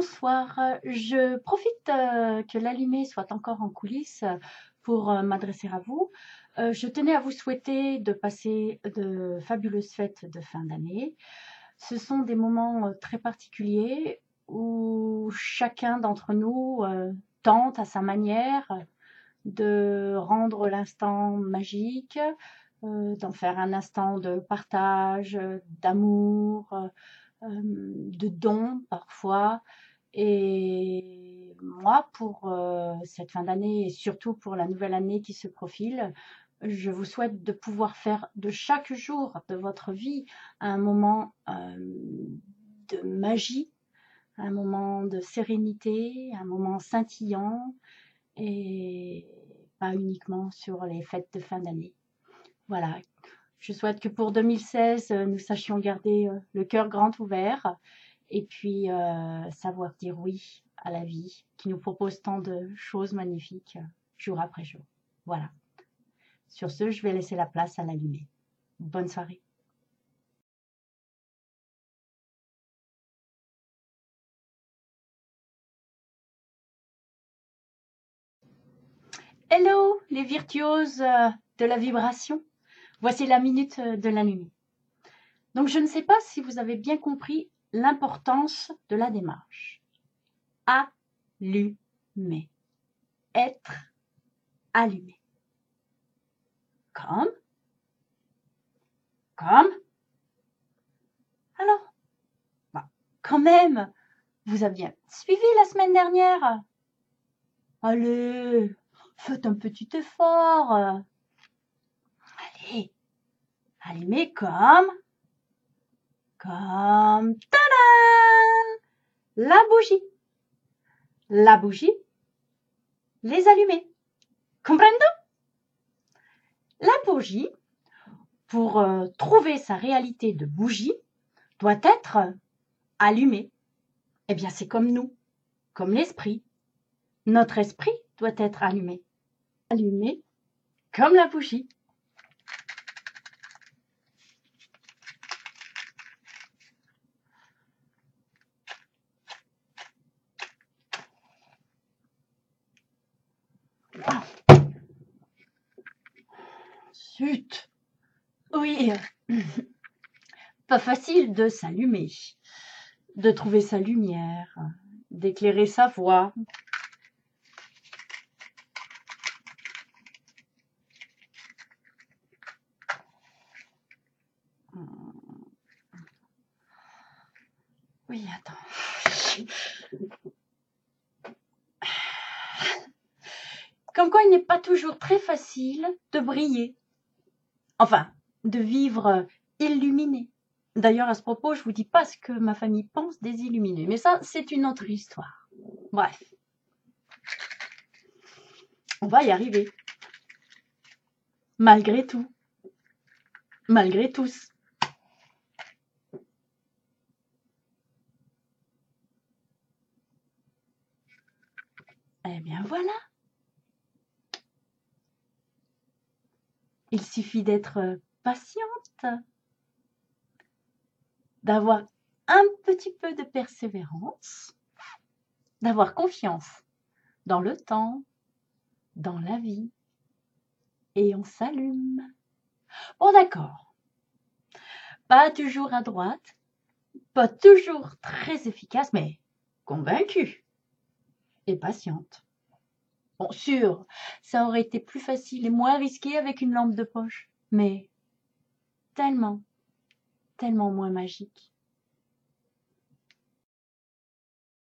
bonsoir. Je profite euh, que l'allumé soit encore en coulisses pour euh, m'adresser à vous. Euh, je tenais à vous souhaiter de passer de fabuleuses fêtes de fin d'année. Ce sont des moments très particuliers où chacun d'entre nous tente à sa manière de rendre l'instant magique, d'en faire un instant de partage, d'amour, de dons parfois. Et moi, pour euh, cette fin d'année et surtout pour la nouvelle année qui se profile, je vous souhaite de pouvoir faire de chaque jour de votre vie un moment euh, de magie, un moment de sérénité, un moment scintillant et pas uniquement sur les fêtes de fin d'année. Voilà, je souhaite que pour 2016, euh, nous sachions garder le cœur grand ouvert et puis euh, savoir dire oui à la vie qui nous propose tant de choses magnifiques jour après jour. Voilà. Sur ce, je vais laisser la place à l'allumé. Bonne soirée. Hello les virtuoses de la vibration Voici la minute euh, de la. Donc je ne sais pas si vous avez bien compris l'importance de la démarche. Allumer. Être allumé. Comme. Comme. Alors bah, Quand même Vous aviez suivi la semaine dernière. Allez, faites un petit effort. Allez, allumez comme, comme, la bougie. La bougie, les allumer. Comprendo? La bougie, pour euh, trouver sa réalité de bougie, doit être allumée. Eh bien, c'est comme nous, comme l'esprit. Notre esprit doit être allumé. Allumé comme la bougie. Oui, pas facile de s'allumer, de trouver sa lumière, d'éclairer sa voix. Oui, attends. Comme quoi il n'est pas toujours très facile de briller. Enfin, de vivre illuminé. D'ailleurs, à ce propos, je vous dis pas ce que ma famille pense des illuminés. Mais ça, c'est une autre histoire. Bref. On va y arriver. Malgré tout. Malgré tous. Eh bien voilà. Il suffit d'être euh, patiente, d'avoir un petit peu de persévérance, d'avoir confiance dans le temps, dans la vie, et on s'allume. Bon d'accord, pas toujours à droite, pas toujours très efficace, mais convaincue et patiente. Bon, sûr, ça aurait été plus facile et moins risqué avec une lampe de poche, mais tellement, tellement moins magique.